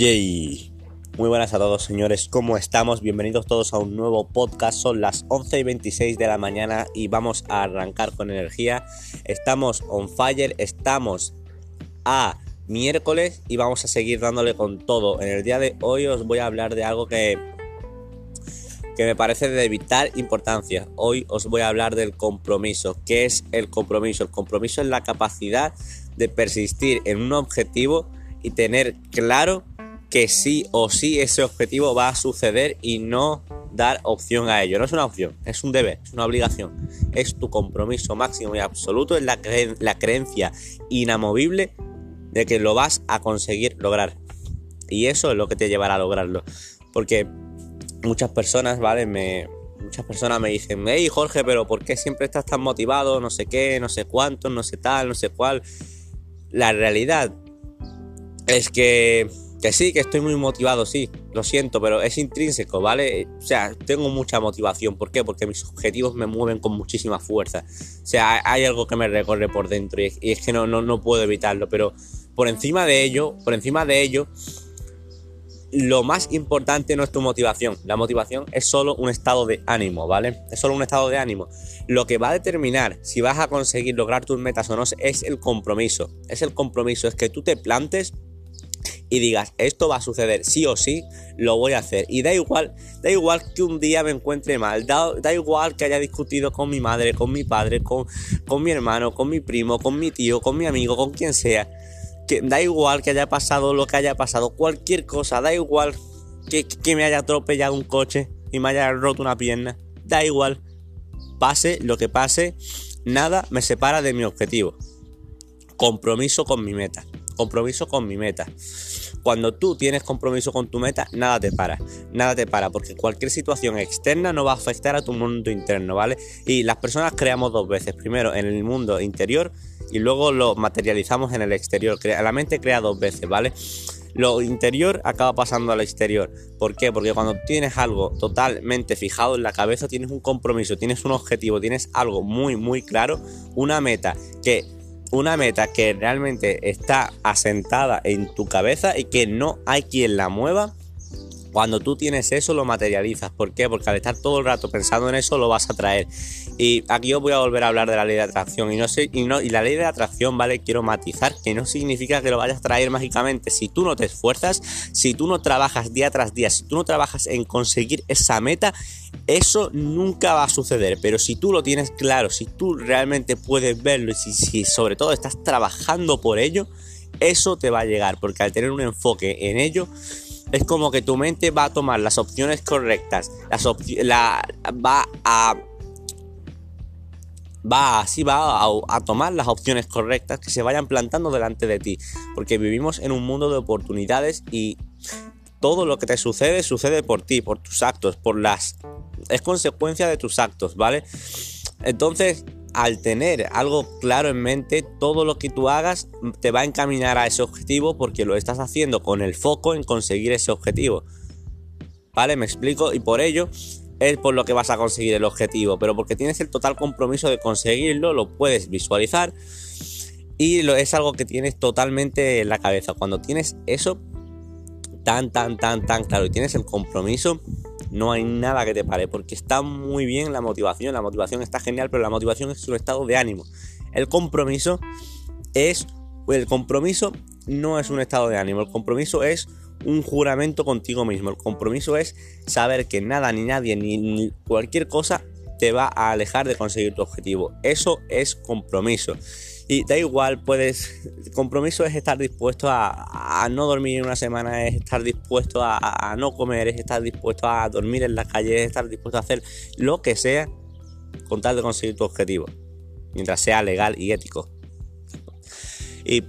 Yay. Muy buenas a todos señores, ¿cómo estamos? Bienvenidos todos a un nuevo podcast, son las 11 y 26 de la mañana y vamos a arrancar con energía. Estamos on fire, estamos a miércoles y vamos a seguir dándole con todo. En el día de hoy os voy a hablar de algo que, que me parece de vital importancia. Hoy os voy a hablar del compromiso. ¿Qué es el compromiso? El compromiso es la capacidad de persistir en un objetivo y tener claro que sí o sí ese objetivo va a suceder y no dar opción a ello. No es una opción, es un deber, es una obligación. Es tu compromiso máximo y absoluto, es la, la creencia inamovible de que lo vas a conseguir lograr. Y eso es lo que te llevará a lograrlo. Porque muchas personas, ¿vale? Me, muchas personas me dicen, hey Jorge, pero ¿por qué siempre estás tan motivado? No sé qué, no sé cuánto, no sé tal, no sé cuál. La realidad es que que sí, que estoy muy motivado, sí, lo siento, pero es intrínseco, ¿vale? O sea, tengo mucha motivación. ¿Por qué? Porque mis objetivos me mueven con muchísima fuerza. O sea, hay algo que me recorre por dentro y es, que no, no, no puedo evitarlo. Pero por encima de ello, por encima de ello, lo más importante no es tu motivación. La motivación es solo un estado de ánimo, ¿vale? Es solo un estado de ánimo. Lo que va a determinar si vas a conseguir lograr tus metas o no es el compromiso. Es el compromiso, es que tú te plantes y digas, esto va a suceder sí o sí, lo voy a hacer. Y da igual, da igual que un día me encuentre mal, da, igual que haya discutido con mi madre, con mi padre, con, con mi hermano, con mi primo, con mi tío, con mi amigo, con quien sea. Que da igual que haya pasado lo que haya pasado, cualquier cosa, da igual que, que me haya atropellado un coche y me haya roto una pierna, da igual. Pase lo que pase, nada me separa de mi objetivo. Compromiso con mi meta compromiso con mi meta. Cuando tú tienes compromiso con tu meta, nada te para, nada te para, porque cualquier situación externa no va a afectar a tu mundo interno, ¿vale? Y las personas creamos dos veces, primero en el mundo interior y luego lo materializamos en el exterior. La mente crea dos veces, ¿vale? Lo interior acaba pasando al exterior. ¿Por qué? Porque cuando tienes algo totalmente fijado en la cabeza, tienes un compromiso, tienes un objetivo, tienes algo muy, muy claro, una meta que una meta que realmente está asentada en tu cabeza y que no hay quien la mueva, cuando tú tienes eso lo materializas. ¿Por qué? Porque al estar todo el rato pensando en eso lo vas a traer. Y aquí yo voy a volver a hablar de la ley de atracción. Y, no sé, y, no, y la ley de atracción, ¿vale? Quiero matizar que no significa que lo vayas a traer mágicamente. Si tú no te esfuerzas, si tú no trabajas día tras día, si tú no trabajas en conseguir esa meta, eso nunca va a suceder. Pero si tú lo tienes claro, si tú realmente puedes verlo y si sobre todo estás trabajando por ello, eso te va a llegar. Porque al tener un enfoque en ello, es como que tu mente va a tomar las opciones correctas, las la, va a va así va a, tomar las opciones correctas que se vayan plantando delante de ti, porque vivimos en un mundo de oportunidades y todo lo que te sucede sucede por ti, por tus actos, por las es consecuencia de tus actos, ¿vale? Entonces, al tener algo claro en mente, todo lo que tú hagas te va a encaminar a ese objetivo porque lo estás haciendo con el foco en conseguir ese objetivo. ¿Vale? Me explico y por ello es por lo que vas a conseguir el objetivo, pero porque tienes el total compromiso de conseguirlo, lo puedes visualizar y es algo que tienes totalmente en la cabeza. Cuando tienes eso tan, tan, tan, tan claro y tienes el compromiso, no hay nada que te pare, porque está muy bien la motivación, la motivación está genial, pero la motivación es un estado de ánimo. El compromiso es, el compromiso no es un estado de ánimo, el compromiso es un juramento contigo mismo, el compromiso es saber que nada ni nadie ni cualquier cosa te va a alejar de conseguir tu objetivo. Eso es compromiso. Y da igual, puedes. compromiso es estar dispuesto a, no dormir una semana, es estar dispuesto a, no comer, es estar dispuesto a dormir en la calle, es estar dispuesto a hacer lo que sea con tal de conseguir tu objetivo. Mientras sea legal y ético. Y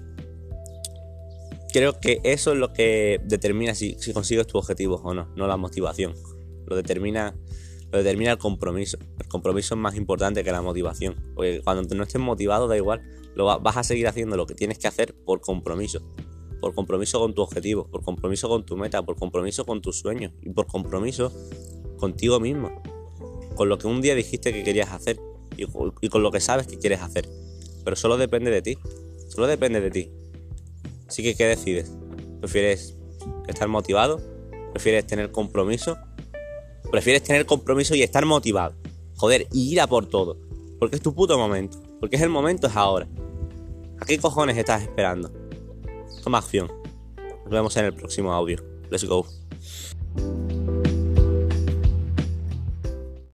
creo que eso es lo que determina si, si consigues tu objetivo o no, no la motivación. Lo determina lo determina el compromiso. El compromiso es más importante que la motivación. Porque cuando no estés motivado, da igual. Lo vas a seguir haciendo lo que tienes que hacer por compromiso. Por compromiso con tu objetivo, por compromiso con tu meta, por compromiso con tus sueños y por compromiso contigo mismo. Con lo que un día dijiste que querías hacer y, y con lo que sabes que quieres hacer. Pero solo depende de ti. Solo depende de ti. Así que, ¿qué decides? ¿Prefieres estar motivado? ¿Prefieres tener compromiso? ¿Prefieres tener compromiso y estar motivado? Joder, y ir a por todo. Porque es tu puto momento. Porque es el momento, es ahora. ¿A qué cojones estás esperando? Toma acción. Nos vemos en el próximo audio. Let's go.